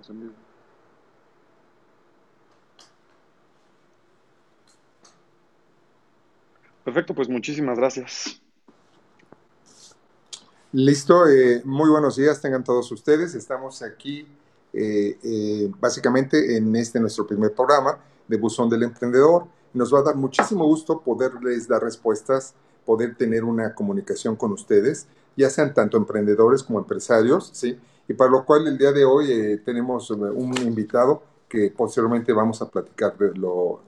Estamos en vivo. Perfecto, pues muchísimas gracias. Listo, eh, muy buenos días tengan todos ustedes. Estamos aquí eh, eh, básicamente en este nuestro primer programa de Buzón del Emprendedor. Nos va a dar muchísimo gusto poderles dar respuestas, poder tener una comunicación con ustedes, ya sean tanto emprendedores como empresarios, ¿sí? Y para lo cual el día de hoy tenemos un invitado que posteriormente vamos a platicar de lo,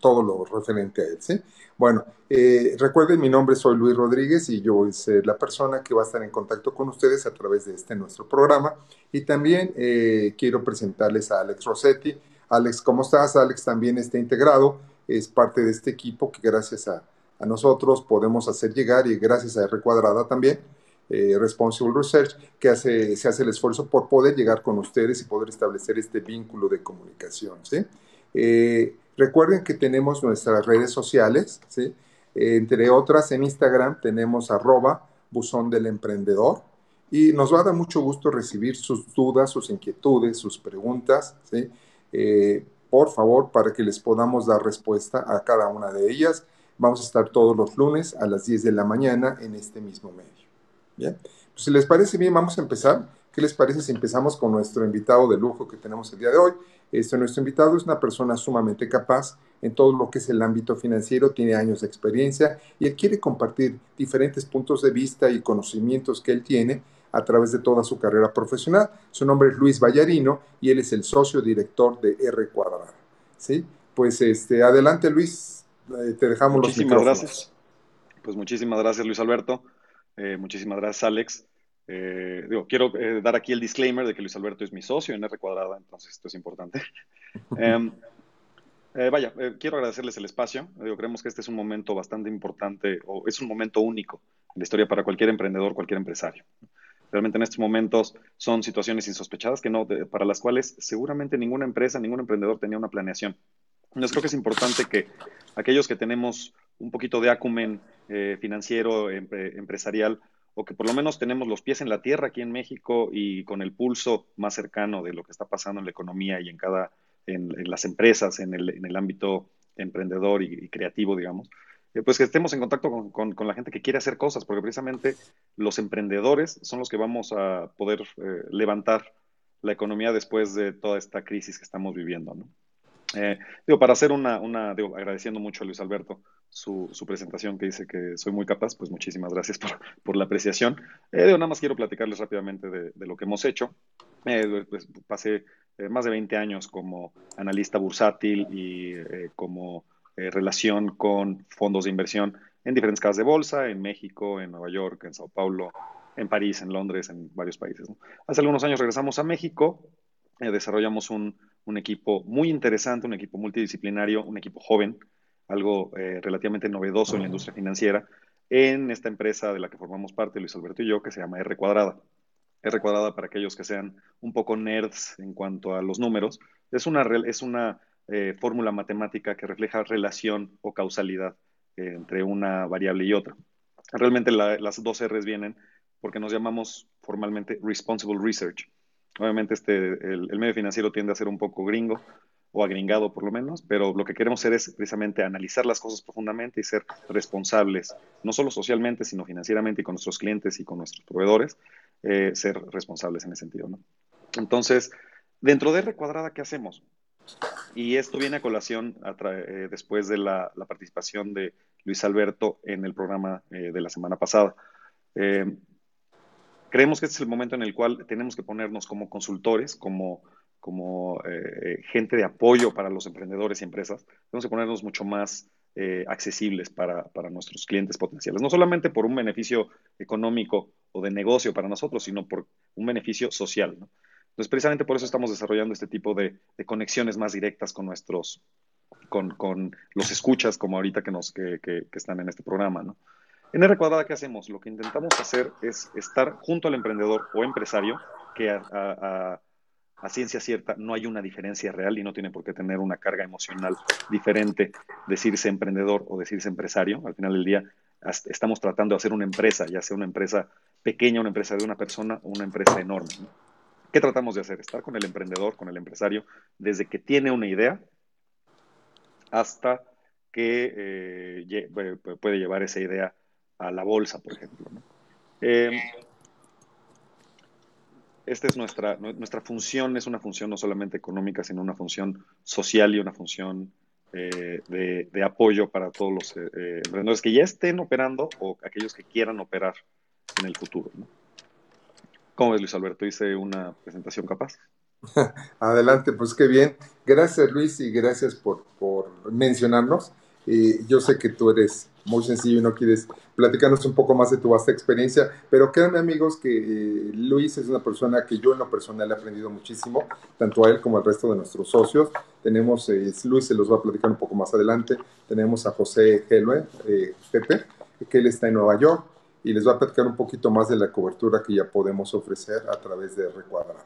todo lo referente a él, ¿sí? Bueno, eh, recuerden, mi nombre soy Luis Rodríguez y yo voy a ser la persona que va a estar en contacto con ustedes a través de este nuestro programa. Y también eh, quiero presentarles a Alex Rossetti. Alex, ¿cómo estás? Alex también está integrado, es parte de este equipo que gracias a, nosotros podemos hacer llegar y gracias a R Cuadrada también, eh, Responsible Research, que hace, se hace el esfuerzo por poder llegar con ustedes y poder establecer este vínculo de comunicación. ¿sí? Recuerden que tenemos nuestras redes sociales, ¿sí? entre otras en Instagram tenemos arroba buzón del emprendedor y nos va a dar mucho gusto recibir sus dudas, sus inquietudes, sus preguntas, ¿sí? Eh, por favor, para que les podamos dar respuesta a cada una de ellas. Vamos a estar todos los lunes a las 10 de la mañana en este mismo medio. Bien, pues, si les parece bien, vamos a empezar. ¿Qué les parece si empezamos con nuestro invitado de lujo que tenemos el día de hoy? Este, nuestro invitado es una persona sumamente capaz en todo lo que es el ámbito financiero, tiene años de experiencia y él quiere compartir diferentes puntos de vista y conocimientos que él tiene a través de toda su carrera profesional. Su nombre es Luis Vallarino y él es el socio director de R Cuadrada. ¿Sí? Pues este, adelante Luis, eh, te dejamos muchísimas los micrófonos. gracias. Pues muchísimas gracias Luis Alberto, eh, muchísimas gracias Alex. Eh, digo, quiero eh, dar aquí el disclaimer de que Luis Alberto es mi socio en R cuadrada, entonces esto es importante. Em, vaya, quiero agradecerles el espacio. Digo, creemos que este es un momento bastante importante o es un momento único en la historia para cualquier emprendedor, cualquier empresario. Realmente en estos momentos son situaciones insospechadas que no, para las cuales seguramente ninguna empresa, ningún emprendedor tenía una planeación. Entonces creo que es importante que aquellos que tenemos un poquito de acumen financiero, empresarial, o que por lo menos tenemos los pies en la tierra aquí en México y con el pulso más cercano de lo que está pasando en la economía y en cada, en, las empresas, en el, en el, ámbito emprendedor y, creativo, digamos, eh, pues que estemos en contacto con, con, la gente que quiere hacer cosas, porque precisamente los emprendedores son los que vamos a poder eh, levantar la economía después de toda esta crisis que estamos viviendo, ¿no? Eh, digo, para hacer una, una digo, agradeciendo mucho a Luis Alberto su, su, presentación que dice que soy muy capaz, pues muchísimas gracias por, por la apreciación. Eh, digo, nada más quiero platicarles rápidamente de, de lo que hemos hecho. Eh, pues, pasé eh, más de 20 años como analista bursátil y eh, como relación con fondos de inversión en diferentes casas de bolsa, en México, en Nueva York, en Sao Paulo, en París, en Londres, en varios países. ¿no? Hace algunos años regresamos a México, desarrollamos un, un equipo muy interesante, un equipo multidisciplinario, un equipo joven, algo eh, relativamente novedoso en la industria financiera, en esta empresa de la que formamos parte, Luis Alberto y yo, que se llama R Cuadrada. R Cuadrada, para aquellos que sean un poco nerds en cuanto a los números, es una, es una eh, fórmula matemática que refleja relación o causalidad eh, entre una variable y otra. Realmente las dos R's vienen porque nos llamamos formalmente Responsible Research. Obviamente este, el, medio financiero tiende a ser un poco gringo o agringado por lo menos, pero lo que queremos hacer es precisamente analizar las cosas profundamente y ser responsables, no solo socialmente, sino financieramente y con nuestros clientes y con nuestros proveedores, eh, ser responsables en ese sentido. ¿no? Entonces, dentro de R cuadrada, ¿qué hacemos? Y esto viene a colación eh, después de la, participación de Luis Alberto en el programa eh, de la semana pasada. Creemos que este es el momento en el cual tenemos que ponernos como consultores, como, como eh, gente de apoyo para los emprendedores y empresas, tenemos que ponernos mucho más eh, accesibles para, para, nuestros clientes potenciales, no solamente por un beneficio económico o de negocio para nosotros, sino por un beneficio social. Entonces, precisamente por eso estamos desarrollando este tipo de, de conexiones más directas con nuestros, con, con, los escuchas, como ahorita que, nos, que, que, que están en este programa. ¿no? En R cuadrada, ¿qué hacemos? Lo que intentamos hacer es estar junto al emprendedor o empresario, que a, ciencia cierta no hay una diferencia real y no tiene por qué tener una carga emocional diferente decirse emprendedor o decirse empresario. Al final del día estamos tratando de hacer una empresa, ya sea una empresa pequeña, una empresa de una persona o una empresa enorme. ¿Qué tratamos de hacer? Estar con el emprendedor, con el empresario, desde que tiene una idea hasta que eh, puede llevar esa idea a la bolsa, por ejemplo. Em, esta es nuestra, nuestra función, es una función no solamente económica, sino una función social y una función eh, de, apoyo para todos los eh, emprendedores que ya estén operando o aquellos que quieran operar en el futuro. ¿Cómo ves, Luis Alberto? Hice una presentación capaz. Adelante, pues qué bien. Gracias, Luis, y gracias por, por mencionarnos. yo sé que tú eres muy sencillo y no quieres platicarnos un poco más de tu vasta experiencia, pero créanme amigos que eh, Luis es una persona que yo en lo personal he aprendido muchísimo, tanto a él como al resto de nuestros socios. Tenemos, eh, Luis se los va a platicar un poco más adelante, tenemos a José Helwe, eh, Pepe, que él está en Nueva York y les va a platicar un poquito más de la cobertura que ya podemos ofrecer a través de Recuadra.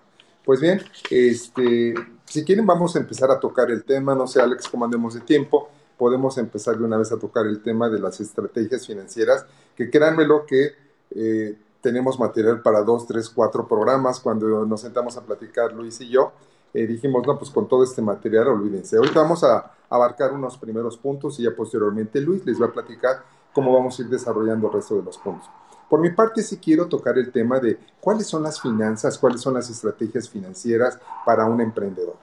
Pues bien, este, si quieren vamos a empezar a tocar el tema, no sé Alex cómo andemos de tiempo, podemos empezar de una vez a tocar el tema de las estrategias financieras, que créanmelo que eh, tenemos material para dos, tres, cuatro programas. Cuando nos sentamos a platicar Luis y yo, eh, dijimos, no, pues con todo este material, olvídense. Ahorita vamos a abarcar unos primeros puntos y ya posteriormente Luis les va a platicar cómo vamos a ir desarrollando el resto de los puntos. Por mi parte, sí quiero tocar el tema de cuáles son las finanzas, cuáles son las estrategias financieras para un emprendedor.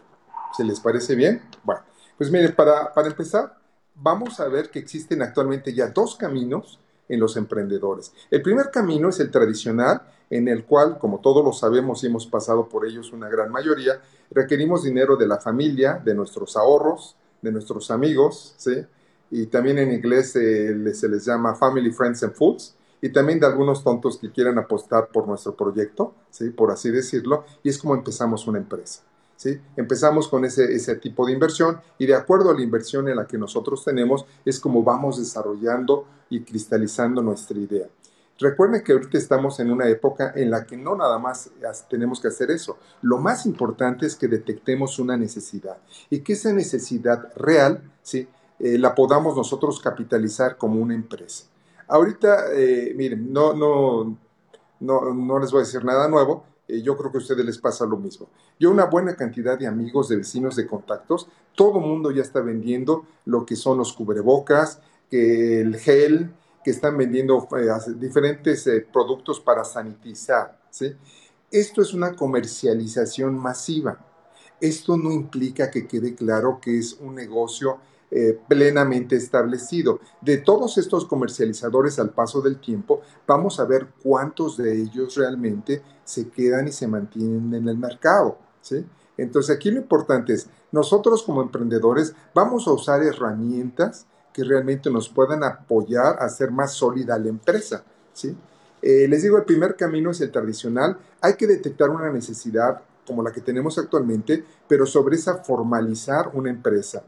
¿Se les parece bien? Bueno, pues mire, para, para empezar, vamos a ver que existen actualmente ya dos caminos en los emprendedores. El primer camino es el tradicional, en el cual, como todos lo sabemos y hemos pasado por ellos una gran mayoría, requerimos dinero de la familia, de nuestros ahorros, de nuestros amigos, ¿sí? Y también en inglés se les llama Family, Friends and Fools, y también de algunos tontos que quieran apostar por nuestro proyecto, ¿sí? Por así decirlo, y es como empezamos una empresa. Empezamos con ese, ese tipo de inversión y de acuerdo a la inversión en la que nosotros tenemos es como vamos desarrollando y cristalizando nuestra idea. Recuerden que ahorita estamos en una época en la que no nada más tenemos que hacer eso. Lo más importante es que detectemos una necesidad y que esa necesidad real ¿sí? Eh, la podamos nosotros capitalizar como una empresa. Ahorita, eh, miren, no, no, no, no les voy a decir nada nuevo, eh, yo creo que a ustedes les pasa lo mismo. Yo una buena cantidad de amigos, de vecinos, de contactos, todo mundo ya está vendiendo lo que son los cubrebocas, el gel, que están vendiendo eh, diferentes eh, productos para sanitizar. ¿sí? Esto es una comercialización masiva. Esto no implica que quede claro que es un negocio eh, plenamente establecido. De todos estos comercializadores al paso del tiempo, vamos a ver cuántos de ellos realmente se quedan y se mantienen en el mercado. ¿sí? Entonces aquí lo importante es, nosotros como emprendedores vamos a usar herramientas que realmente nos puedan apoyar a hacer más sólida la empresa. ¿sí? Eh, les digo, el primer camino es el tradicional. Hay que detectar una necesidad como la que tenemos actualmente, pero sobre esa formalizar una empresa.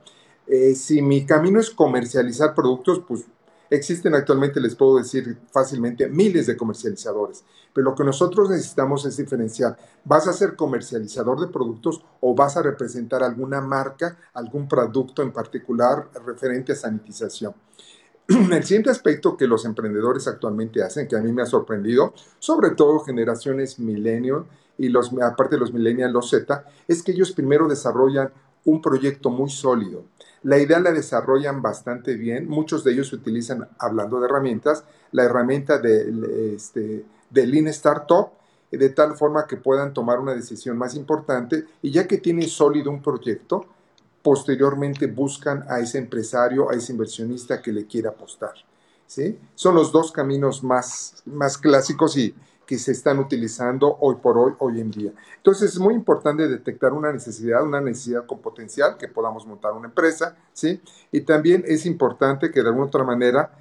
Eh, si mi camino es comercializar productos, pues existen actualmente, les puedo decir fácilmente, miles de comercializadores. Pero lo que nosotros necesitamos es diferenciar. ¿Vas a ser comercializador de productos o vas a representar alguna marca, algún producto en particular referente a sanitización? El siguiente aspecto que los emprendedores actualmente hacen, que a mí me ha sorprendido, sobre todo generaciones millennial y los, aparte de los millennials, los Z, es que ellos primero desarrollan un proyecto muy sólido la idea la desarrollan bastante bien. Muchos de ellos utilizan, hablando de herramientas, la herramienta de, este, de Lean Startup, de tal forma que puedan tomar una decisión más importante y ya que tienen sólido un proyecto, posteriormente buscan a ese empresario, a ese inversionista que le quiera apostar. ¿sí? Son los dos caminos más, más clásicos y, que se están utilizando hoy por hoy, hoy en día. Entonces es muy importante detectar una necesidad, una necesidad con potencial, que podamos montar una empresa, ¿sí? Y también es importante que de alguna otra manera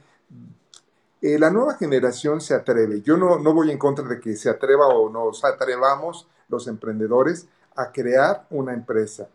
eh, la nueva generación se atreve. Yo no, no voy en contra de que se atreva o nos atrevamos los emprendedores a crear una empresa.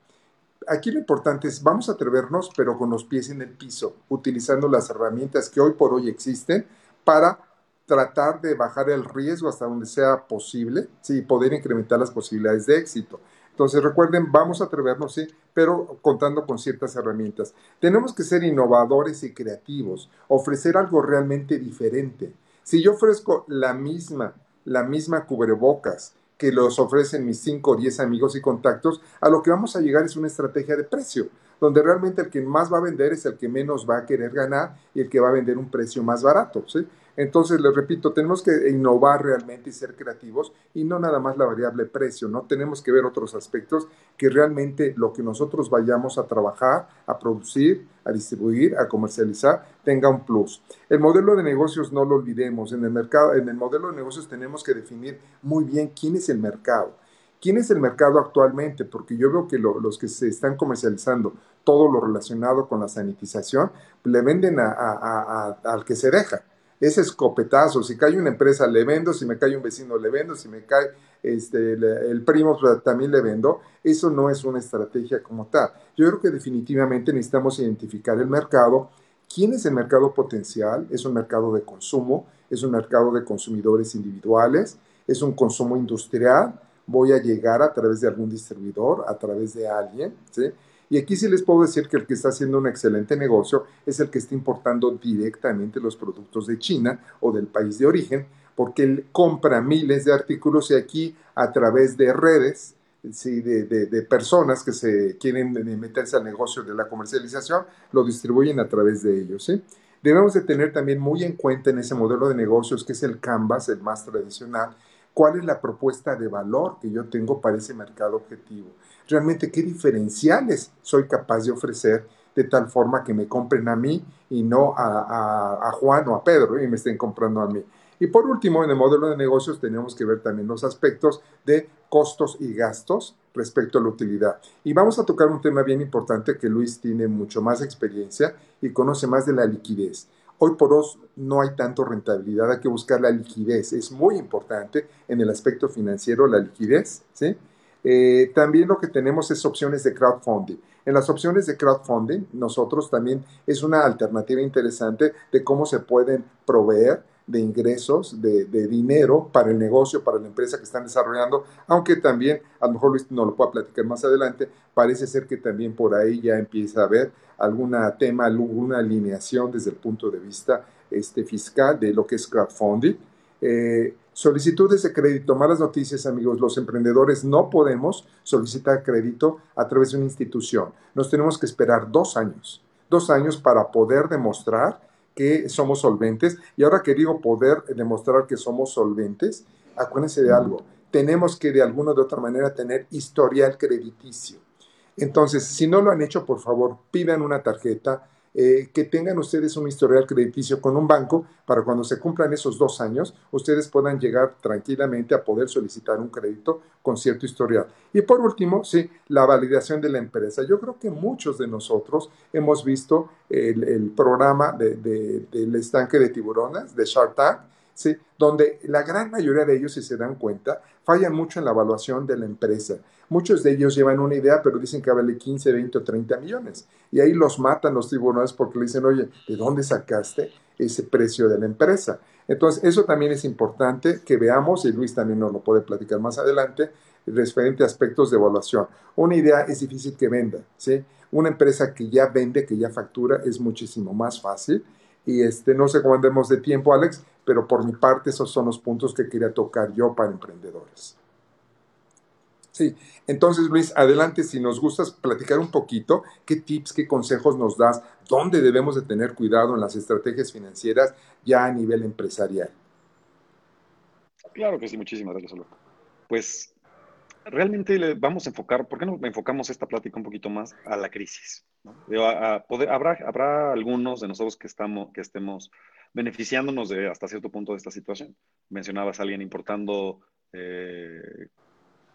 Aquí lo importante es, vamos a atrevernos, pero con los pies en el piso, utilizando las herramientas que hoy por hoy existen para tratar de bajar el riesgo hasta donde sea posible, sí, poder incrementar las posibilidades de éxito. Entonces recuerden, vamos a atrevernos, sí, pero contando con ciertas herramientas. Tenemos que ser innovadores y creativos, ofrecer algo realmente diferente. Si yo ofrezco la misma, la misma cubrebocas que los ofrecen mis 5 o 10 amigos y contactos, a lo que vamos a llegar es una estrategia de precio, donde realmente el que más va a vender es el que menos va a querer ganar y el que va a vender un precio más barato. ¿sí? Entonces, les repito, tenemos que innovar realmente y ser creativos y no nada más la variable precio, ¿no? Tenemos que ver otros aspectos que realmente lo que nosotros vayamos a trabajar, a producir, a distribuir, a comercializar, tenga un plus. El modelo de negocios no lo olvidemos. En el mercado, en el modelo de negocios tenemos que definir muy bien quién es el mercado. ¿Quién es el mercado actualmente? Porque yo veo que los que se están comercializando todo lo relacionado con la sanitización, le venden al que se deja ese escopetazo, si cae una empresa le vendo, si me cae un vecino le vendo, si me cae este, el, primo pues, también le vendo, eso no es una estrategia como tal. Yo creo que definitivamente necesitamos identificar el mercado, quién es el mercado potencial, es un mercado de consumo, es un mercado de consumidores individuales, es un consumo industrial, voy a llegar a través de algún distribuidor, a través de alguien, ¿sí? Y aquí sí les puedo decir que el que está haciendo un excelente negocio es el que está importando directamente los productos de China o del país de origen, porque él compra miles de artículos y aquí a través de redes, sí, de, personas que se quieren meterse al negocio de la comercialización, lo distribuyen a través de ellos. Debemos de tener también muy en cuenta en ese modelo de negocios, que es el Canvas, el más tradicional, cuál es la propuesta de valor que yo tengo para ese mercado objetivo realmente qué diferenciales soy capaz de ofrecer de tal forma que me compren a mí y no a, Juan o a Pedro y me estén comprando a mí. Y por último, en el modelo de negocios tenemos que ver también los aspectos de costos y gastos respecto a la utilidad. Y vamos a tocar un tema bien importante que Luis tiene mucho más experiencia y conoce más de la liquidez. Hoy por hoy no hay tanto rentabilidad, hay que buscar la liquidez. Es muy importante en el aspecto financiero la liquidez, ¿sí? Eh, también lo que tenemos es opciones de crowdfunding. En las opciones de crowdfunding, nosotros también es una alternativa interesante de cómo se pueden proveer de ingresos, de, dinero para el negocio, para la empresa que están desarrollando, aunque también, a lo mejor Luis no lo pueda platicar más adelante, parece ser que también por ahí ya empieza a haber algún tema, alguna alineación desde el punto de vista este, fiscal de lo que es crowdfunding. Eh, Solicitudes de crédito, malas noticias amigos, los emprendedores no podemos solicitar crédito a través de una institución. Nos tenemos que esperar dos años, dos años para poder demostrar que somos solventes. Y ahora que digo poder demostrar que somos solventes, acuérdense de algo, tenemos que de alguna u otra manera tener historial crediticio. Entonces, si no lo han hecho, por favor, pidan una tarjeta, eh, que tengan ustedes un historial crediticio con un banco para cuando se cumplan esos dos años, ustedes puedan llegar tranquilamente a poder solicitar un crédito con cierto historial. Y por último, sí, la validación de la empresa. Yo creo que muchos de nosotros hemos visto el, programa del estanque de tiburones, de Shark Tank, ¿sí? donde la gran mayoría de ellos, si se dan cuenta, fallan mucho en la evaluación de la empresa. Muchos de ellos llevan una idea, pero dicen que vale 15, 20 o 30 millones. Y ahí los matan los tiburones porque le dicen, oye, ¿de dónde sacaste ese precio de la empresa? Entonces, eso también es importante que veamos, y Luis también nos lo puede platicar más adelante, referente a aspectos de evaluación. Una idea es difícil que venda, ¿sí? Una empresa que ya vende, que ya factura, es muchísimo más fácil. Y este, no sé cómo andemos de tiempo, Alex, pero por mi parte esos son los puntos que quería tocar yo para emprendedores. Sí, entonces Luis, adelante si nos gustas platicar un poquito, qué tips, qué consejos nos das, dónde debemos de tener cuidado en las estrategias financieras ya a nivel empresarial. Claro que sí, muchísimas gracias, Pues realmente vamos a enfocar, ¿por qué no enfocamos esta plática un poquito más a la crisis? habrá, habrá algunos de nosotros que, estamos, que estemos beneficiándonos de hasta cierto punto de esta situación. Mencionabas a alguien importando eh,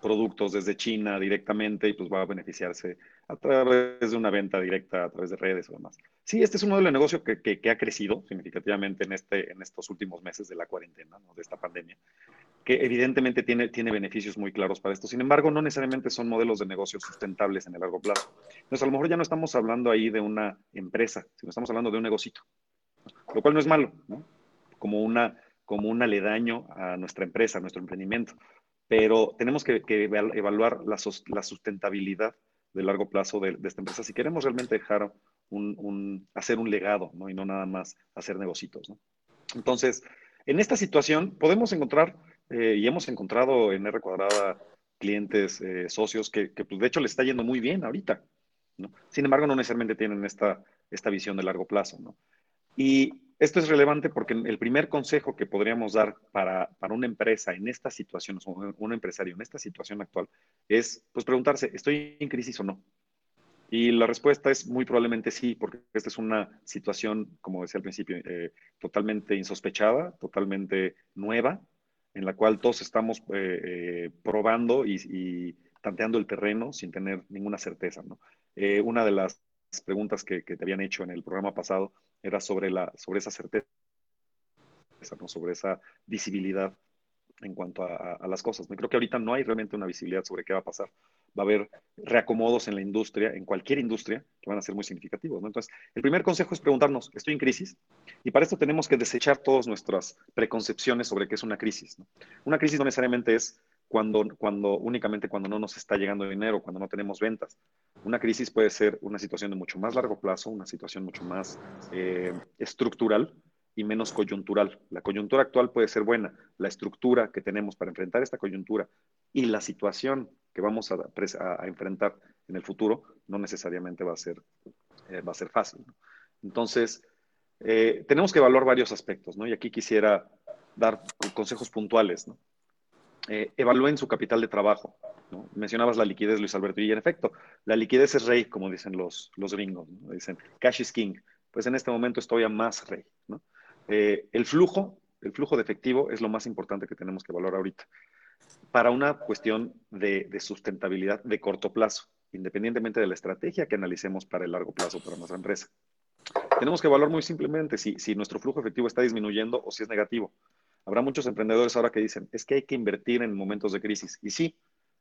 productos desde China directamente y pues va a beneficiarse a través de una venta directa, a través de redes o demás. Sí, este es un modelo de negocio que, que, ha crecido significativamente en, este, en estos últimos meses de la cuarentena, de esta pandemia, que evidentemente tiene, tiene beneficios muy claros para esto. Sin embargo, no necesariamente son modelos de negocio sustentables en el largo plazo. Entonces, a lo mejor ya no estamos hablando ahí de una empresa, sino estamos hablando de un negocito lo cual no es malo, ¿no? Como, una, como un aledaño a nuestra empresa, a nuestro emprendimiento. Pero tenemos que, evaluar la, la, sustentabilidad de largo plazo de, esta empresa si queremos realmente dejar un, hacer un legado, ¿no? Y no nada más hacer negocios, ¿no? Entonces, en esta situación podemos encontrar eh, y hemos encontrado en R cuadrada clientes, eh, socios que, que pues, de hecho le está yendo muy bien ahorita. ¿no? Sin embargo, no necesariamente tienen esta, esta visión de largo plazo. ¿no? Y esto es relevante porque el primer consejo que podríamos dar para, para, una empresa en esta situación, un empresario en esta situación actual, es pues preguntarse, ¿estoy en crisis o no? Y la respuesta es muy probablemente sí, porque esta es una situación, como decía al principio, eh, totalmente insospechada, totalmente nueva, en la cual todos estamos eh, eh, probando y, y, tanteando el terreno sin tener ninguna certeza. una de las preguntas que, que, te habían hecho en el programa pasado era sobre, la, sobre esa certeza, ¿no? sobre esa visibilidad en cuanto a, las cosas. ¿no? Creo que ahorita no hay realmente una visibilidad sobre qué va a pasar. Va a haber reacomodos en la industria, en cualquier industria, que van a ser muy significativos. Entonces, el primer consejo es preguntarnos, ¿estoy en crisis? Y para esto tenemos que desechar todas nuestras preconcepciones sobre qué es una crisis. Una crisis no necesariamente es cuando, cuando únicamente cuando no nos está llegando dinero, cuando no tenemos ventas. Una crisis puede ser una situación de mucho más largo plazo, una situación mucho más eh, estructural y menos coyuntural. La coyuntura actual puede ser buena, la estructura que tenemos para enfrentar esta coyuntura y la situación que vamos a, a, a enfrentar en el futuro no necesariamente va a ser, eh, va a ser fácil. ¿no? Entonces, eh, tenemos que evaluar varios aspectos, ¿no? Y aquí quisiera dar consejos puntuales, ¿no? Eh, evalúen su capital de trabajo. Mencionabas la liquidez, Luis Alberto, y en efecto, la liquidez es rey, como dicen los, los gringos, dicen cash is king. Pues en este momento estoy a más rey. Eh, el flujo, el flujo de efectivo es lo más importante que tenemos que valorar ahorita para una cuestión de, de sustentabilidad de corto plazo, independientemente de la estrategia que analicemos para el largo plazo para nuestra empresa. Tenemos que evaluar muy simplemente si, si nuestro flujo efectivo está disminuyendo o si es negativo. Habrá muchos emprendedores ahora que dicen, es que hay que invertir en momentos de crisis. Y sí,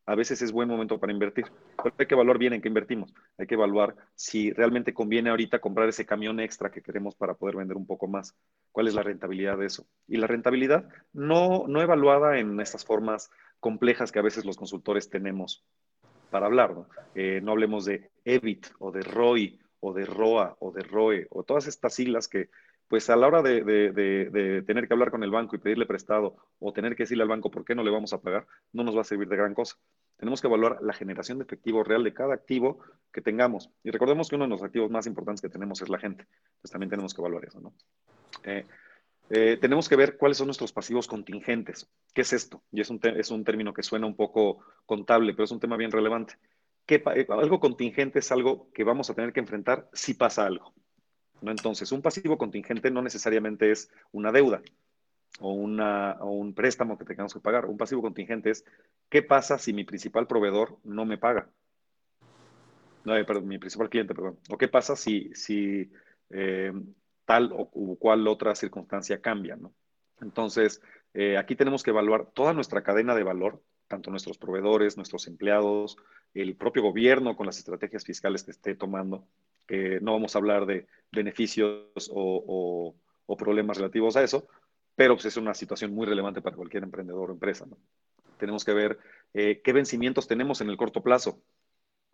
a veces es buen momento para invertir, pero hay que evaluar bien en qué invertimos. Hay que evaluar si realmente conviene ahorita comprar ese camión extra que queremos para poder vender un poco más. ¿Cuál es la rentabilidad de eso? Y la rentabilidad no, no evaluada en estas formas complejas que a veces los consultores tenemos para hablar. ¿no? Eh, no hablemos de EBIT o de ROI o de ROA o de ROE o todas estas siglas que pues a la hora de, tener que hablar con el banco y pedirle prestado o tener que decirle al banco por qué no le vamos a pagar, no nos va a servir de gran cosa. Tenemos que evaluar la generación de efectivo real de cada activo que tengamos. Y recordemos que uno de los activos más importantes que tenemos es la gente. Entonces también tenemos que evaluar eso, ¿no? Eh, eh, tenemos que ver cuáles son nuestros pasivos contingentes. ¿Qué es esto? Y es un, es un término que suena un poco contable, pero es un tema bien relevante. ¿Qué, algo contingente es algo que vamos a tener que enfrentar si pasa algo. ¿No? Entonces, un pasivo contingente no necesariamente es una deuda o, una, o, un préstamo que tengamos que pagar. Un pasivo contingente es, ¿qué pasa si mi principal proveedor no me paga? No, eh, perdón, mi principal cliente, perdón. ¿O qué pasa si, si eh, tal o, cual otra circunstancia cambia? ¿no? Entonces, eh, aquí tenemos que evaluar toda nuestra cadena de valor, tanto nuestros proveedores, nuestros empleados, el propio gobierno con las estrategias fiscales que esté tomando, que no vamos a hablar de beneficios o, o, o problemas relativos a eso, pero pues, es una situación muy relevante para cualquier emprendedor o empresa. ¿no? Tenemos que ver eh, qué vencimientos tenemos en el corto plazo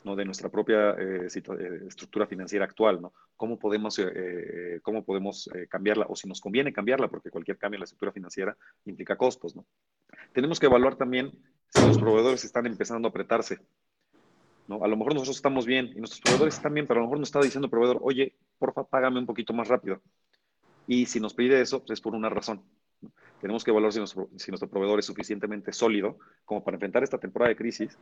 ¿no? de nuestra propia eh, eh estructura financiera actual, ¿no? cómo podemos, eh, eh, cómo podemos cambiarla o si nos conviene cambiarla, porque cualquier cambio en la estructura financiera implica costos. ¿no? Tenemos que evaluar también si los proveedores están empezando a apretarse ¿no? A lo mejor nosotros estamos bien y nuestros proveedores están bien, pero a lo mejor nos está diciendo el proveedor, oye, porfa, págame un poquito más rápido. Y si nos pide eso, pues es por una razón. Tenemos que evaluar si nuestro, proveedor es suficientemente sólido como para enfrentar esta temporada de crisis,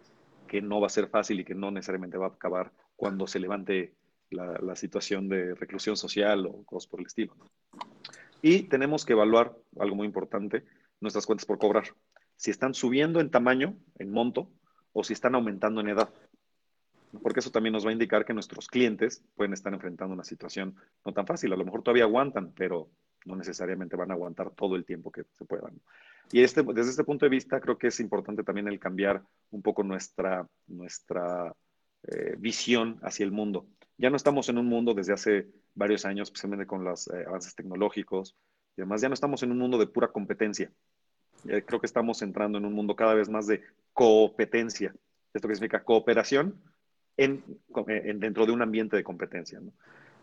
que no va a ser fácil y que no necesariamente va a acabar cuando se levante la, situación de reclusión social o cosas por el estilo. Y tenemos que evaluar, algo muy importante, nuestras cuentas por cobrar. Si están subiendo en tamaño, en monto, o si están aumentando en edad porque eso también nos va a indicar que nuestros clientes pueden estar enfrentando una situación no tan fácil. A lo mejor todavía aguantan, pero no necesariamente van a aguantar todo el tiempo que se puedan. Y este, desde este punto de vista, creo que es importante también el cambiar un poco nuestra, nuestra eh, visión hacia el mundo. Ya no estamos en un mundo desde hace varios años, especialmente con los eh, avances tecnológicos y además ya no estamos en un mundo de pura competencia. Eh, creo que estamos entrando en un mundo cada vez más de competencia. ¿Esto qué significa? Cooperación, en, en, dentro de un ambiente de competencia.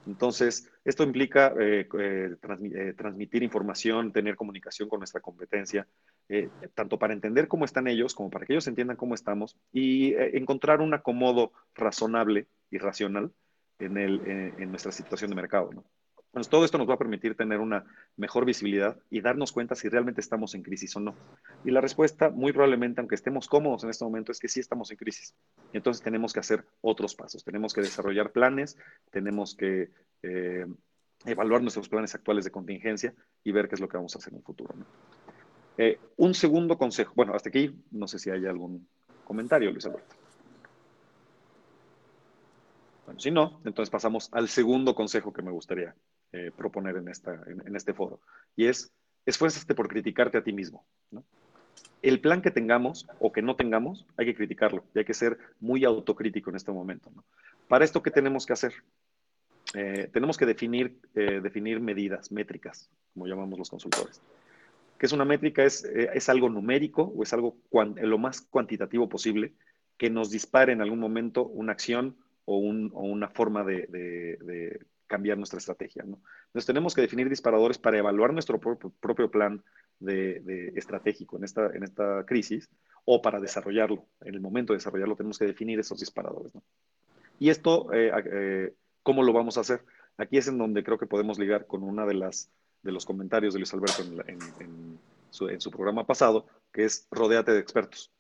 Entonces, esto implica eh, eh, transmi eh, transmitir información, tener comunicación con nuestra competencia, eh, tanto para entender cómo están ellos, como para que ellos entiendan cómo estamos y eh, encontrar un acomodo razonable y racional en, el, en nuestra situación de mercado. ¿no? Pues todo esto nos va a permitir tener una mejor visibilidad y darnos cuenta si realmente estamos en crisis o no. Y la respuesta, muy probablemente, aunque estemos cómodos en este momento, es que sí estamos en crisis. Entonces tenemos que hacer otros pasos. Tenemos que desarrollar planes, tenemos que eh, evaluar nuestros planes actuales de contingencia y ver qué es lo que vamos a hacer en el futuro. Eh, un segundo consejo. Bueno, hasta aquí, no sé si hay algún comentario, Luis Alberto. Bueno, si no, entonces pasamos al segundo consejo que me gustaría eh, proponer en, esta, en, este foro. Y es, esfuérzate por criticarte a ti mismo. El plan que tengamos o que no tengamos, hay que criticarlo y hay que ser muy autocrítico en este momento. Para esto, ¿qué tenemos que hacer? Eh, tenemos que definir, eh, definir medidas, métricas, como llamamos los consultores. ¿Qué es una métrica? Es, es algo numérico o es algo lo más cuantitativo posible que nos dispare en algún momento una acción o, un, o una forma de, cambiar nuestra estrategia. ¿no? Entonces tenemos que definir disparadores para evaluar nuestro propio, plan de, estratégico en esta, en esta crisis o para desarrollarlo. En el momento de desarrollarlo tenemos que definir esos disparadores. Y esto, eh, eh, ¿cómo lo vamos a hacer? Aquí es en donde creo que podemos ligar con una de las de los comentarios de Luis Alberto en, su, en su programa pasado, que es rodeate de expertos.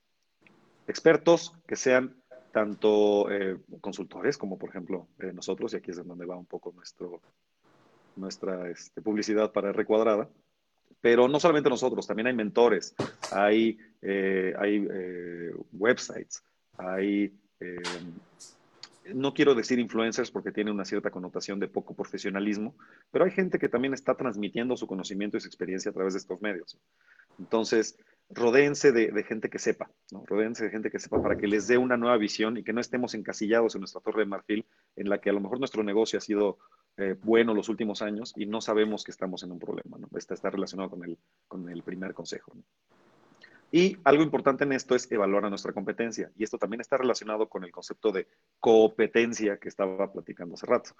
Expertos que sean tanto eh, consultores como por ejemplo eh, nosotros, y aquí es donde va un poco nuestro, nuestra este, publicidad para Recuadrada, pero no solamente nosotros, también hay mentores, hay, eh, hay websites, hay, no quiero decir influencers porque tiene una cierta connotación de poco profesionalismo, pero hay gente que también está transmitiendo su conocimiento y su experiencia a través de estos medios. Entonces, rodéense de, gente que sepa, ¿no? Rodéense de gente que sepa para que les dé una nueva visión y que no estemos encasillados en nuestra torre de marfil, en la que a lo mejor nuestro negocio ha sido eh, bueno los últimos años y no sabemos que estamos en un problema, ¿no? Este está relacionado con el, con el primer consejo. Y algo importante en esto es evaluar a nuestra competencia. Y esto también está relacionado con el concepto de competencia que estaba platicando hace rato.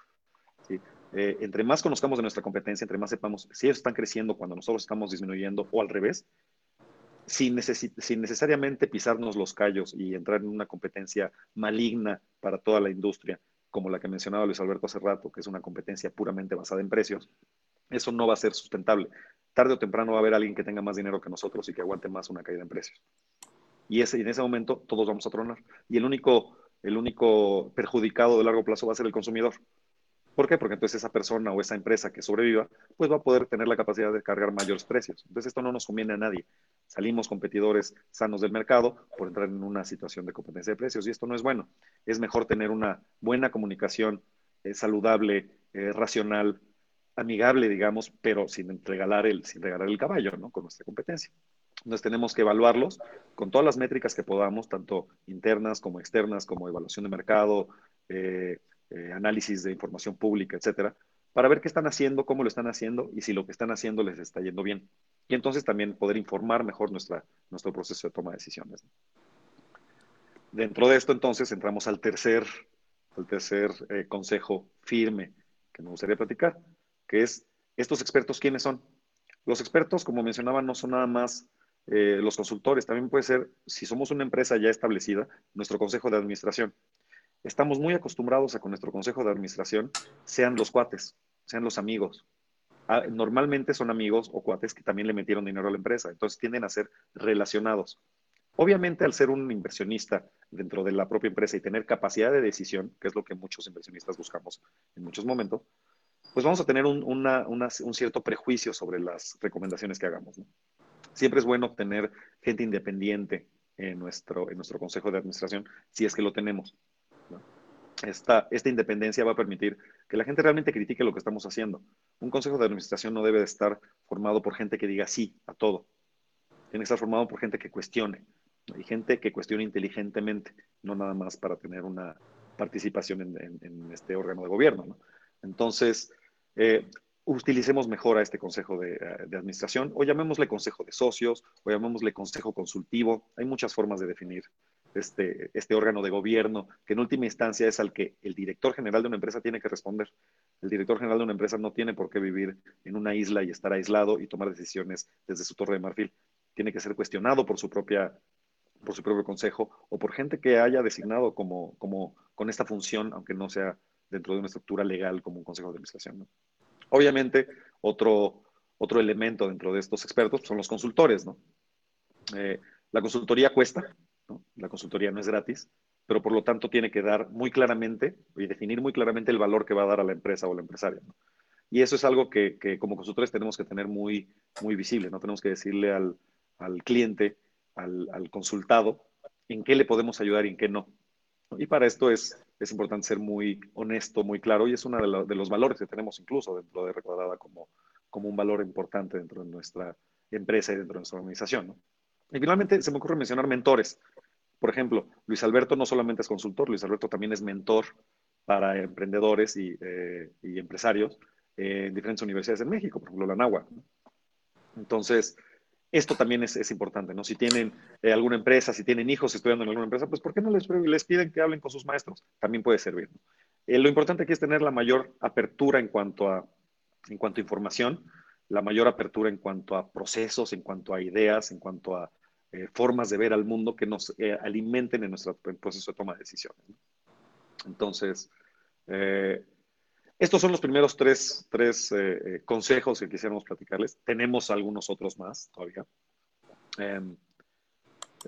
Eh, entre más conozcamos de nuestra competencia, entre más sepamos si ellos están creciendo cuando nosotros estamos disminuyendo o al revés, sin, necesariamente pisarnos los callos y entrar en una competencia maligna para toda la industria, como la que mencionaba Luis Alberto hace rato, que es una competencia puramente basada en precios, eso no va a ser sustentable. Tarde o temprano va a haber alguien que tenga más dinero que nosotros y que aguante más una caída en precios. Y ese, en ese momento todos vamos a tronar. Y el único, el único perjudicado de largo plazo va a ser el consumidor. ¿Por qué? Porque entonces esa persona o esa empresa que sobreviva, pues va a poder tener la capacidad de cargar mayores precios. Entonces esto no nos conviene a nadie. Salimos competidores sanos del mercado por entrar en una situación de competencia de precios y esto no es bueno. Es mejor tener una buena comunicación eh, saludable, eh, racional, amigable, digamos, pero sin regalar el, sin regalar el caballo, ¿no? Con nuestra competencia. Entonces tenemos que evaluarlos con todas las métricas que podamos, tanto internas como externas, como evaluación de mercado, eh, análisis de información pública, etcétera, para ver qué están haciendo, cómo lo están haciendo y si lo que están haciendo les está yendo bien. Y entonces también poder informar mejor nuestro proceso de toma de decisiones. Dentro de esto, entonces, entramos al tercer, al tercer eh, consejo firme que me gustaría platicar, que es estos expertos, ¿quiénes son? Los expertos, como mencionaba, no son nada más eh, los consultores, también puede ser, si somos una empresa ya establecida, nuestro consejo de administración estamos muy acostumbrados a que nuestro consejo de administración sean los cuates, sean los amigos. Ah, normalmente son amigos o cuates que también le metieron dinero a la empresa, entonces tienden a ser relacionados. Obviamente, al ser un inversionista dentro de la propia empresa y tener capacidad de decisión, que es lo que muchos inversionistas buscamos en muchos momentos, pues vamos a tener un, cierto prejuicio sobre las recomendaciones que hagamos. Siempre es bueno tener gente independiente en nuestro, en nuestro consejo de administración, si es que lo tenemos esta, esta independencia va a permitir que la gente realmente critique lo que estamos haciendo. Un consejo de administración no debe de estar formado por gente que diga sí a todo. Tiene que estar formado por gente que cuestione y gente que cuestione inteligentemente, no nada más para tener una participación en, este órgano de gobierno. Entonces, eh, utilicemos mejor a este consejo de, de, administración o llamémosle consejo de socios o llamémosle consejo consultivo. Hay muchas formas de definir este, este órgano de gobierno, que en última instancia es al que el director general de una empresa tiene que responder. El director general de una empresa no tiene por qué vivir en una isla y estar aislado y tomar decisiones desde su torre de marfil. tiene que ser cuestionado por su propia por su propio consejo o por gente que haya designado como, como con esta función, aunque no sea dentro de una estructura legal como un consejo de administración. Obviamente, otro, otro elemento dentro de estos expertos son los consultores. ¿no? Eh, la consultoría cuesta, la consultoría no es gratis, pero por lo tanto tiene que dar muy claramente y definir muy claramente el valor que va a dar a la empresa o al empresario. Y eso es algo que, que, como consultores tenemos que tener muy, muy visible, ¿no? Tenemos que decirle al, al cliente, al, al, consultado, en qué le podemos ayudar y en qué no. Y para esto es, es importante ser muy honesto, muy claro, y es uno de, de, los valores que tenemos incluso dentro de Recuadrada como, como un valor importante dentro de nuestra empresa y dentro de nuestra organización. ¿no? Y finalmente se me ocurre mencionar mentores. Por ejemplo, Luis Alberto no solamente es consultor, Luis Alberto también es mentor para emprendedores y, eh, empresarios en diferentes universidades en México, por ejemplo, la. Entonces, esto también es, importante, ¿no? Si tienen eh, alguna empresa, si tienen hijos estudiando en alguna empresa, pues ¿por qué no les, piden que hablen con sus maestros? También puede servir. Eh, lo importante aquí es tener la mayor apertura en cuanto a, en cuanto a información, la mayor apertura en cuanto a procesos, en cuanto a ideas, en cuanto a eh, formas de ver al mundo que nos eh, alimenten en nuestro proceso de toma de decisiones. ¿no? Entonces, eh, estos son los primeros tres, tres eh, consejos que quisiéramos platicarles. Tenemos algunos otros más todavía. Em,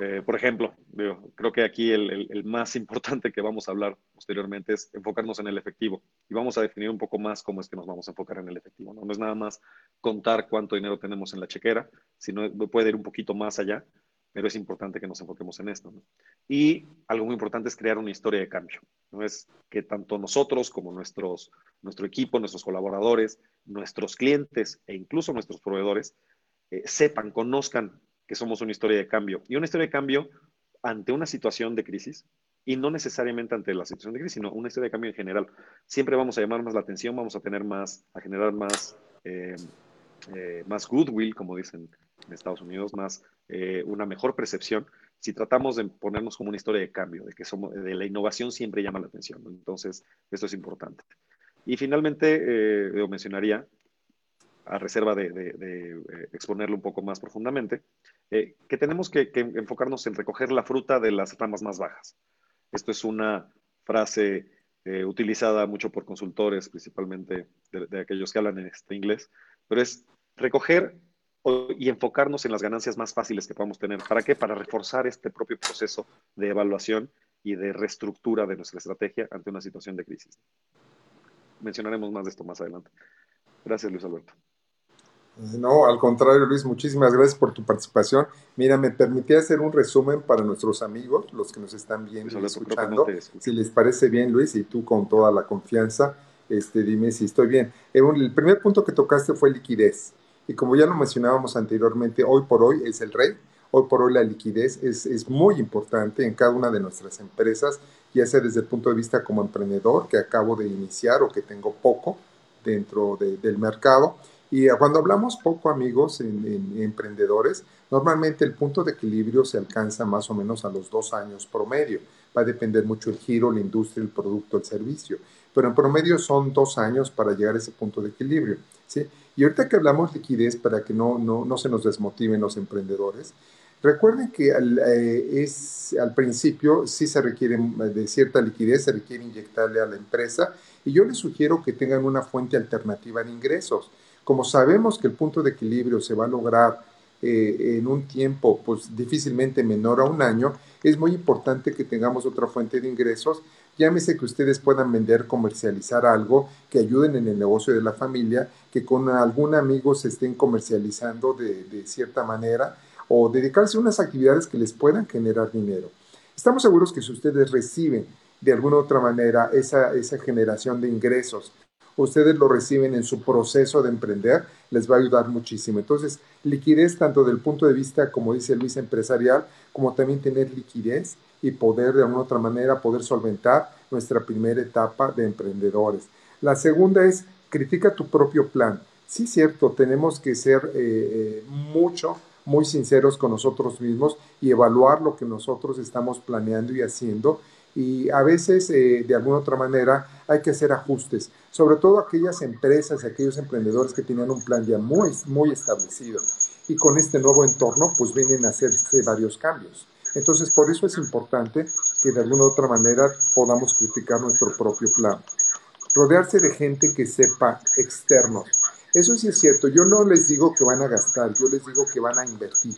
eh, por ejemplo, digo, creo que aquí el, el, el, más importante que vamos a hablar posteriormente es enfocarnos en el efectivo y vamos a definir un poco más cómo es que nos vamos a enfocar en el efectivo. No, no es nada más contar cuánto dinero tenemos en la chequera, sino puede ir un poquito más allá pero es importante que nos enfoquemos en esto. ¿no? Y algo muy importante es crear una historia de cambio. No es que tanto nosotros como nuestros, nuestro equipo, nuestros colaboradores, nuestros clientes e incluso nuestros proveedores eh, sepan, conozcan que somos una historia de cambio. Y una historia de cambio ante una situación de crisis y no necesariamente ante la situación de crisis, sino una historia de cambio en general. Siempre vamos a llamar más la atención, vamos a tener más, a generar más, eh, eh, más goodwill, como dicen en Estados Unidos, más eh, una mejor percepción si tratamos de ponernos como una historia de cambio, de que somos, de la innovación siempre llama la atención. Entonces, esto es importante. Y finalmente, eh, yo mencionaría, a reserva de, eh, exponerlo un poco más profundamente, eh, que tenemos que, enfocarnos en recoger la fruta de las ramas más bajas. Esto es una frase utilizada mucho por consultores, principalmente de, de aquellos que hablan en este inglés, pero es recoger y enfocarnos en las ganancias más fáciles que podamos tener. ¿Para qué? Para reforzar este propio proceso de evaluación y de reestructura de nuestra estrategia ante una situación de crisis. Mencionaremos más de esto más adelante. Gracias, Luis Alberto. No, al contrario, Luis, muchísimas gracias por tu participación. Mira, me permití hacer un resumen para nuestros amigos, los que nos están viendo y escuchando. No si les parece bien, Luis, y tú con toda la confianza, este, dime si estoy bien. El primer punto que tocaste fue liquidez. Y como ya lo mencionábamos anteriormente, hoy por hoy es el rey. Hoy por hoy la liquidez es, es muy importante en cada una de nuestras empresas, ya sea desde el punto de vista como emprendedor, que acabo de iniciar o que tengo poco dentro de, del mercado. Y cuando hablamos poco, amigos, en, emprendedores, normalmente el punto de equilibrio se alcanza más o menos a los dos años promedio. Va a depender mucho el giro, la industria, el producto, el servicio. Pero en promedio son dos años para llegar a ese punto de equilibrio. ¿sí? Y ahorita que hablamos de liquidez, para que no, no, no se nos desmotiven los emprendedores, recuerden que al, eh, es, al principio sí se requiere de cierta liquidez, se requiere inyectarle a la empresa y yo les sugiero que tengan una fuente alternativa de ingresos. Como sabemos que el punto de equilibrio se va a lograr eh, en un tiempo pues difícilmente menor a un año, es muy importante que tengamos otra fuente de ingresos Llámese que ustedes puedan vender, comercializar algo que ayuden en el negocio de la familia, que con algún amigo se estén comercializando de, cierta manera o dedicarse a unas actividades que les puedan generar dinero. Estamos seguros que si ustedes reciben de alguna otra manera esa, esa generación de ingresos, ustedes lo reciben en su proceso de emprender, les va a ayudar muchísimo. Entonces, liquidez tanto del punto de vista, como dice Luis, empresarial, como también tener liquidez y poder de alguna otra manera poder solventar nuestra primera etapa de emprendedores. La segunda es critica tu propio plan. Sí, cierto, tenemos que ser eh, eh, mucho, muy sinceros con nosotros mismos y evaluar lo que nosotros estamos planeando y haciendo. Y a veces, eh, de alguna otra manera, hay que hacer ajustes, sobre todo aquellas empresas, aquellos emprendedores que tienen un plan ya muy, muy establecido y con este nuevo entorno pues vienen a hacerse varios cambios. Entonces por eso es importante que de alguna u otra manera podamos criticar nuestro propio plan. Rodearse de gente que sepa externos. Eso sí es cierto, yo no les digo que van a gastar, yo les digo que van a invertir.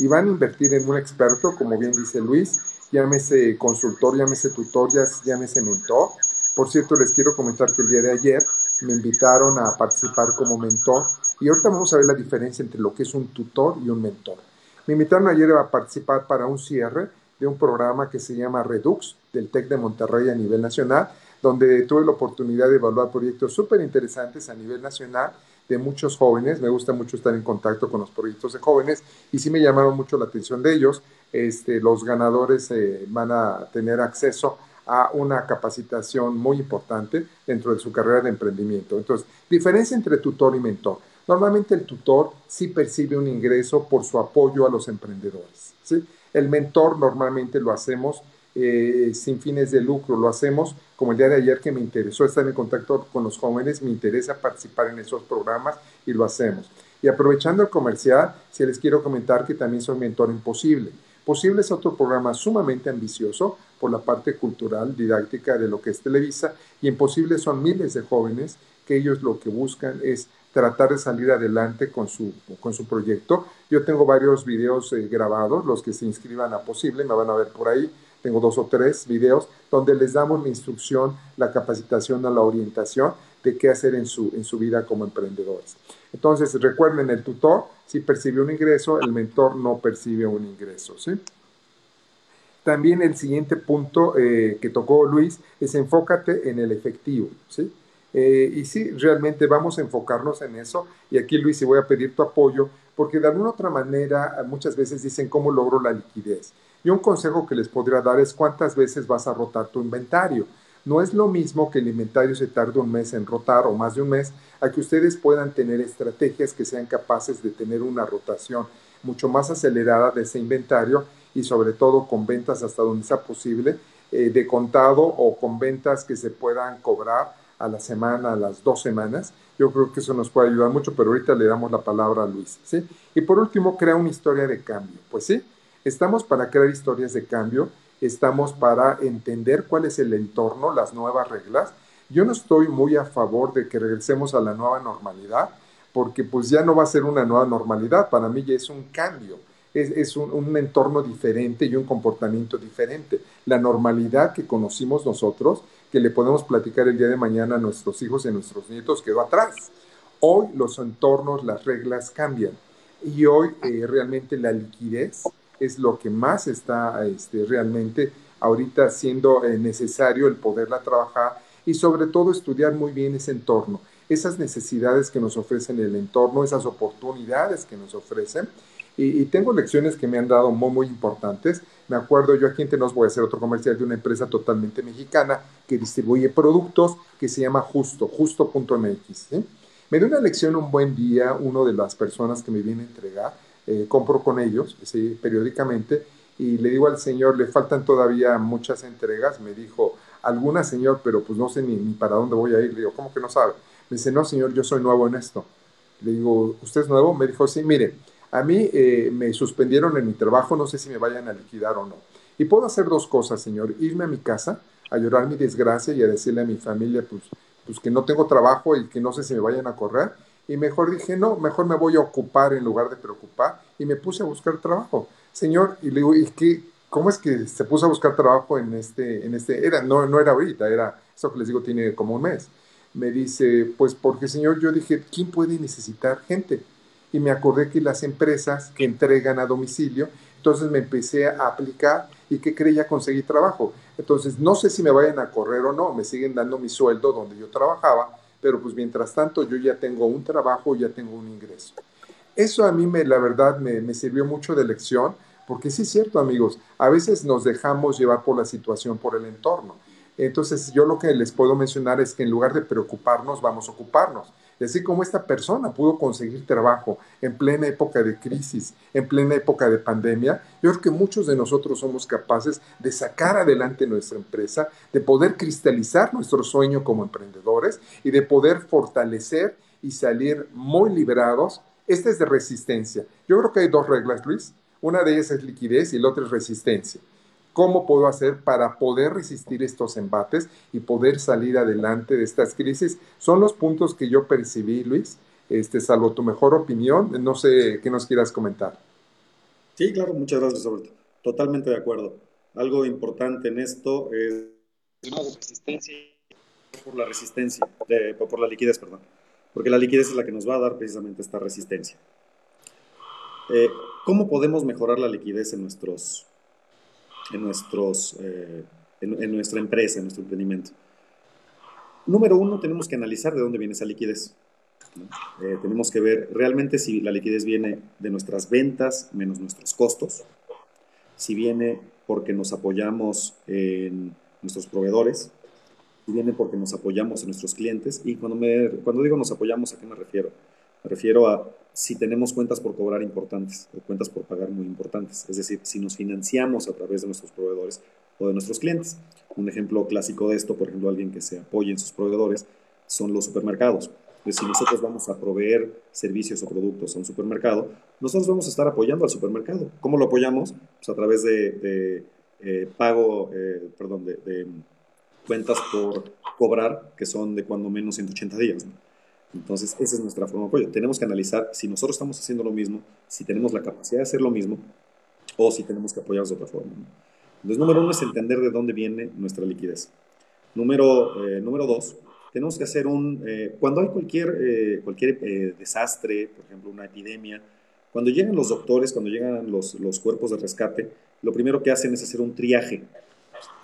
Y van a invertir en un experto, como bien dice Luis, llámese consultor, llámese tutor, llámese mentor. Por cierto, les quiero comentar que el día de ayer me invitaron a participar como mentor y ahorita vamos a ver la diferencia entre lo que es un tutor y un mentor. Me invitaron ayer a participar para un cierre de un programa que se llama Redux del TEC de Monterrey a nivel nacional, donde tuve la oportunidad de evaluar proyectos súper interesantes a nivel nacional de muchos jóvenes. Me gusta mucho estar en contacto con los proyectos de jóvenes y sí me llamaron mucho la atención de ellos. Este, los ganadores eh, van a tener acceso a una capacitación muy importante dentro de su carrera de emprendimiento. Entonces, diferencia entre tutor y mentor. Normalmente el tutor sí percibe un ingreso por su apoyo a los emprendedores. ¿sí? El mentor normalmente lo hacemos eh, sin fines de lucro, lo hacemos como el día de ayer que me interesó estar en contacto con los jóvenes, me interesa participar en esos programas y lo hacemos. Y aprovechando el comercial, si les quiero comentar que también soy mentor imposible. Posible es otro programa sumamente ambicioso por la parte cultural, didáctica de lo que es Televisa, y Imposible son miles de jóvenes que ellos lo que buscan es tratar de salir adelante con su, con su proyecto. Yo tengo varios videos eh, grabados, los que se inscriban a Posible, me van a ver por ahí, tengo dos o tres videos donde les damos la instrucción, la capacitación, la orientación de qué hacer en su, en su vida como emprendedores. Entonces, recuerden, el tutor si percibe un ingreso, el mentor no percibe un ingreso. ¿sí? También el siguiente punto eh, que tocó Luis es enfócate en el efectivo. ¿sí? Eh, y sí, realmente vamos a enfocarnos en eso. Y aquí, Luis, y voy a pedir tu apoyo, porque de alguna otra manera muchas veces dicen cómo logro la liquidez. Y un consejo que les podría dar es cuántas veces vas a rotar tu inventario. No es lo mismo que el inventario se tarde un mes en rotar o más de un mes, a que ustedes puedan tener estrategias que sean capaces de tener una rotación mucho más acelerada de ese inventario y sobre todo con ventas hasta donde sea posible, eh, de contado o con ventas que se puedan cobrar a la semana, a las dos semanas. Yo creo que eso nos puede ayudar mucho, pero ahorita le damos la palabra a Luis. ¿sí? Y por último, crea una historia de cambio. Pues sí, estamos para crear historias de cambio, estamos para entender cuál es el entorno, las nuevas reglas. Yo no estoy muy a favor de que regresemos a la nueva normalidad, porque pues ya no va a ser una nueva normalidad, para mí ya es un cambio es, un, entorno diferente y un comportamiento diferente. La normalidad que conocimos nosotros, que le podemos platicar el día de mañana a nuestros hijos y a nuestros nietos, quedó atrás. Hoy los entornos, las reglas cambian y hoy eh, realmente la liquidez es lo que más está este, realmente ahorita siendo eh, necesario el poderla trabajar y sobre todo estudiar muy bien ese entorno, esas necesidades que nos ofrecen el entorno, esas oportunidades que nos ofrecen y, tengo lecciones que me han dado muy, muy importantes. Me acuerdo, yo aquí en Tenos voy a hacer otro comercial de una empresa totalmente mexicana que distribuye productos que se llama Justo, justo.mx. Me dio una lección un buen día, uno de las personas que me viene a entregar, eh, compro con ellos periódicamente y le digo al señor, le faltan todavía muchas entregas. Me dijo, alguna señor, pero pues no sé ni, ni para dónde voy a ir. Le digo, ¿cómo que no sabe? Me dice, no señor, yo soy nuevo en esto. Le digo, ¿usted es nuevo? Me dijo, sí, mire, a mí eh, me suspendieron en mi trabajo, no sé si me vayan a liquidar o no. Y puedo hacer dos cosas, señor, irme a mi casa, a llorar mi desgracia y a decirle a mi familia, pues, pues que no tengo trabajo y que no sé si me vayan a correr. Y mejor dije, no, mejor me voy a ocupar en lugar de preocupar. Y me puse a buscar trabajo. Señor, y le digo, ¿y qué, cómo es que se puso a buscar trabajo en este, en este, era, no, no era ahorita, era, eso que les digo tiene como un mes. Me dice, pues porque señor, yo dije, ¿quién puede necesitar gente? Y me acordé que las empresas que entregan a domicilio, entonces me empecé a aplicar y que creía conseguir trabajo. Entonces, no sé si me vayan a correr o no, me siguen dando mi sueldo donde yo trabajaba, pero pues mientras tanto yo ya tengo un trabajo, ya tengo un ingreso. Eso a mí, me, la verdad, me, me sirvió mucho de lección, porque sí es cierto, amigos, a veces nos dejamos llevar por la situación, por el entorno. Entonces, yo lo que les puedo mencionar es que en lugar de preocuparnos, vamos a ocuparnos. Así como esta persona pudo conseguir trabajo en plena época de crisis, en plena época de pandemia, yo creo que muchos de nosotros somos capaces de sacar adelante nuestra empresa, de poder cristalizar nuestro sueño como emprendedores y de poder fortalecer y salir muy liberados Este es de resistencia. Yo creo que hay dos reglas, Luis. Una de ellas es liquidez y la otra es resistencia. ¿Cómo puedo hacer para poder resistir estos embates y poder salir adelante de estas crisis? Son los puntos que yo percibí, Luis. Este, salvo tu mejor opinión, no sé qué nos quieras comentar. Sí, claro, muchas gracias, Roberto. Totalmente de acuerdo. Algo importante en esto es la resistencia por la resistencia, por la liquidez, perdón. Porque la liquidez es la que nos va a dar precisamente esta resistencia. Eh, ¿Cómo podemos mejorar la liquidez en nuestros, en nuestros, eh, en, nuestra empresa, en nuestro emprendimiento? Número uno, tenemos que analizar de dónde viene esa liquidez. Eh, tenemos que ver realmente si la liquidez viene de nuestras ventas menos nuestros costos, si viene porque nos apoyamos en nuestros proveedores, si viene porque nos apoyamos en nuestros clientes. Y cuando, me, cuando digo nos apoyamos, ¿a qué me refiero? Me refiero a si tenemos cuentas por cobrar importantes o cuentas por pagar muy importantes, es decir, si nos financiamos a través de nuestros proveedores o de nuestros clientes. Un ejemplo clásico de esto, por ejemplo, alguien que se apoye en sus proveedores, son los supermercados. Pues si nosotros vamos a proveer servicios o productos a un supermercado, nosotros vamos a estar apoyando al supermercado. ¿Cómo lo apoyamos? Pues a través de, eh, pago, eh, perdón, de, cuentas por cobrar, que son de cuando menos 180 días. Entonces, esa es nuestra forma de apoyo. Tenemos que analizar si nosotros estamos haciendo lo mismo, si tenemos la capacidad de hacer lo mismo, o si tenemos que apoyarnos de otra forma. Entonces, número uno es entender de dónde viene nuestra liquidez. Número, eh, número dos, tenemos que hacer un, eh, cuando hay cualquier, eh, cualquier eh, desastre, por ejemplo, una epidemia, cuando llegan los doctores, cuando llegan los, los, cuerpos de rescate, lo primero que hacen es hacer un triaje.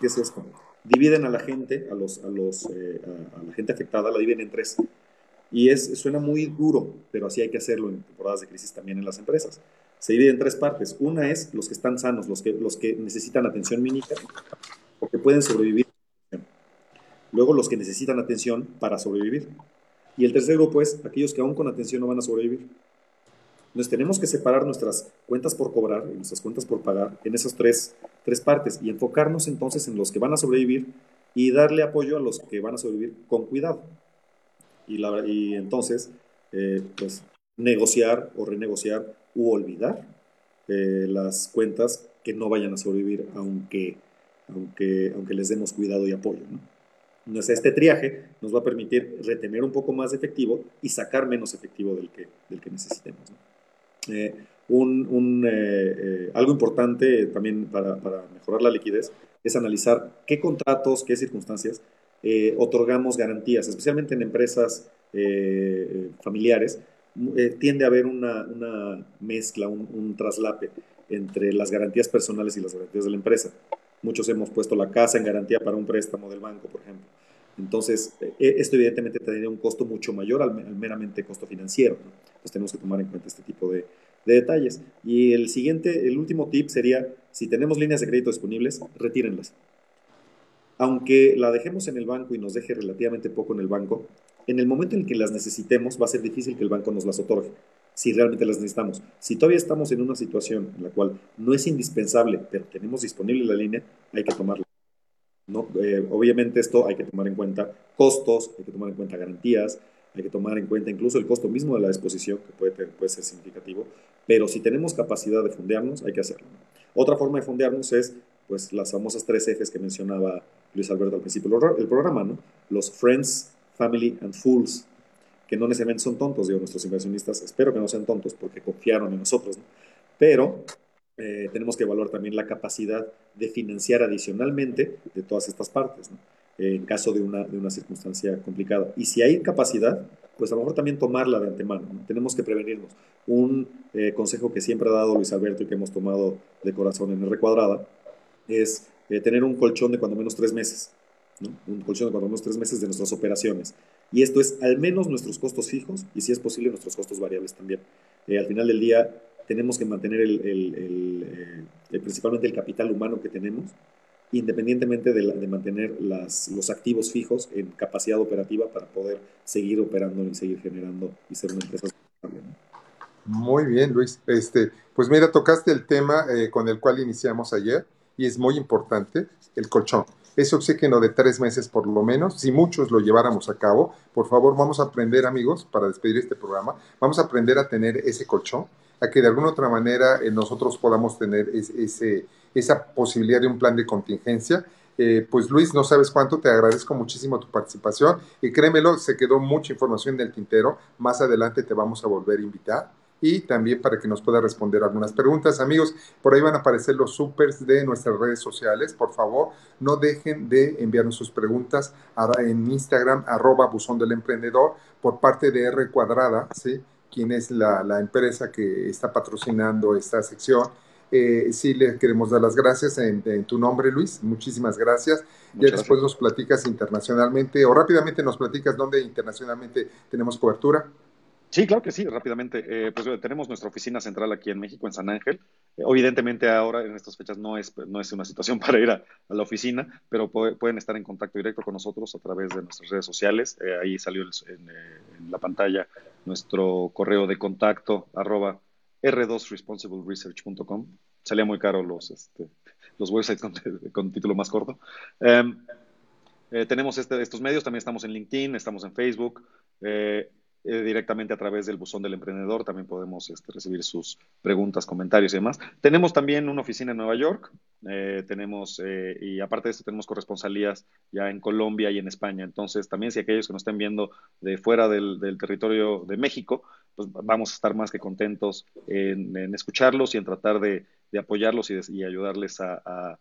¿Qué es esto? Dividen a la gente, a, los, a, los, a, la gente afectada, la dividen en tres. Y es, suena muy duro, pero así hay que hacerlo en temporadas de crisis también en las empresas. Se divide en tres partes. Una es los que están sanos, los que, los que necesitan atención mínima o que pueden sobrevivir Luego los que necesitan atención para sobrevivir. Y el tercer grupo es aquellos que aún con atención no van a sobrevivir. Entonces tenemos que separar nuestras cuentas por cobrar y nuestras cuentas por pagar en esas tres, tres partes y enfocarnos entonces en los que van a sobrevivir y darle apoyo a los que van a sobrevivir con cuidado. Y, la, y entonces, eh, pues, negociar o renegociar u olvidar eh, las cuentas que no vayan a sobrevivir aunque, aunque, aunque les demos cuidado y apoyo. ¿no? Entonces, este triaje nos va a permitir retener un poco más de efectivo y sacar menos efectivo del que, del que necesitemos. Eh, un, eh, eh, algo importante también para, para, mejorar la liquidez es analizar qué contratos, qué circunstancias otorgamos garantías, especialmente en empresas familiares. tiende a haber una, una mezcla, un, un traslape entre las garantías personales y las garantías de la empresa. Muchos hemos puesto la casa en garantía para un préstamo del banco, por ejemplo. Entonces, eh, esto evidentemente tendría un costo mucho mayor al, meramente costo financiero. ¿no? Entonces, tenemos que tomar en cuenta este tipo de, detalles. Y el siguiente, el último tip sería, si tenemos líneas de crédito disponibles, retírenlas. Aunque la dejemos en el banco y nos deje relativamente poco en el banco, en el momento en que las necesitemos va a ser difícil que el banco nos las otorgue si realmente las necesitamos. Si todavía estamos en una situación en la cual no es indispensable, pero tenemos disponible la línea, hay que tomarla. Eh, obviamente esto hay que tomar en cuenta costos, hay que tomar en cuenta garantías, hay que tomar en cuenta incluso el costo mismo de la exposición, que puede, puede ser significativo, pero si tenemos capacidad de fondearnos, hay que hacerlo. Otra forma de fondearnos es pues, las famosas tres ejes que mencionaba Luis Alberto al principio del programa, ¿no? los Friends, Family and Fools, que no necesariamente son tontos, digo, nuestros inversionistas, espero que no sean tontos porque confiaron en nosotros, pero eh, tenemos que evaluar también la capacidad de financiar adicionalmente de todas estas partes, en caso de una, de una circunstancia complicada. Y si hay capacidad, pues a lo mejor también tomarla de antemano, tenemos que prevenirnos. Un eh, consejo que siempre ha dado Luis Alberto y que hemos tomado de corazón en R cuadrada es tener un colchón de cuando menos tres meses, un colchón de cuando menos tres meses de nuestras operaciones. Y esto es al menos nuestros costos fijos y si es posible nuestros costos variables también. Eh, al final del día tenemos que mantener el, eh, principalmente el capital humano que tenemos, independientemente de, mantener las, los activos fijos en capacidad operativa para poder seguir operando y seguir generando y ser una empresa Muy bien, Luis. Este, pues mira, tocaste el tema eh, con el cual iniciamos ayer y es muy importante, el colchón. ese oxígeno de tres meses por lo menos, si muchos lo lleváramos a cabo, por favor vamos a aprender amigos, para despedir este programa, vamos a aprender a tener ese colchón, a que de alguna otra manera eh, nosotros podamos tener ese, esa posibilidad de un plan de contingencia. Eh, pues Luis, no sabes cuánto, te agradezco muchísimo tu participación y créemelo, se quedó mucha información en el tintero, más adelante te vamos a volver a invitar y también para que nos pueda responder algunas preguntas. Amigos, por ahí van a aparecer los supers de nuestras redes sociales. Por favor, no dejen de enviarnos sus preguntas en Instagram, arroba buzón del emprendedor, por parte de R Cuadrada, ¿sí? quien es la, empresa que está patrocinando esta sección. Eh, sí, le queremos dar las gracias en, tu nombre, Luis. Muchísimas gracias. ya después nos platicas internacionalmente o rápidamente nos platicas dónde internacionalmente tenemos cobertura. Sí, claro que sí, rápidamente. Eh, pues tenemos nuestra oficina central aquí en México, en San Ángel. Eh, evidentemente ahora, en estas fechas, no es, no es una situación para ir a, la oficina, pero pueden estar en contacto directo con nosotros a través de nuestras redes sociales. Eh, ahí salió en, la pantalla nuestro correo de contacto, arroba r2responsibleresearch.com. Salía muy caro los, este, los websites con, título más corto. Em, tenemos este, estos medios, también estamos en LinkedIn, estamos en Facebook. Eh, directamente a través del buzón del emprendedor. También podemos este, recibir sus preguntas, comentarios y demás. Tenemos también una oficina en Nueva York. Eh, tenemos, eh, y aparte de esto, tenemos corresponsalías ya en Colombia y en España. Entonces, también si aquellos que nos estén viendo de fuera del, territorio de México, pues vamos a estar más que contentos en, escucharlos y en tratar de, apoyarlos y, ayudarles a,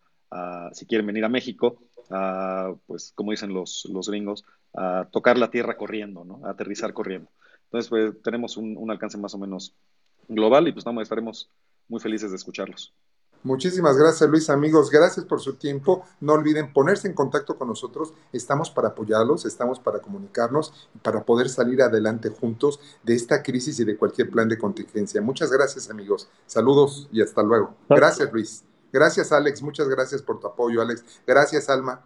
si quieren venir a México, a, pues, como dicen los, los gringos, a tocar la tierra corriendo, ¿no? A aterrizar corriendo. Entonces, pues tenemos un, alcance más o menos global y pues estamos, estaremos muy felices de escucharlos. Muchísimas gracias Luis, amigos, gracias por su tiempo. No olviden ponerse en contacto con nosotros, estamos para apoyarlos, estamos para comunicarnos y para poder salir adelante juntos de esta crisis y de cualquier plan de contingencia. Muchas gracias amigos, saludos y hasta luego. Gracias Luis, gracias Alex, muchas gracias por tu apoyo Alex, gracias Alma.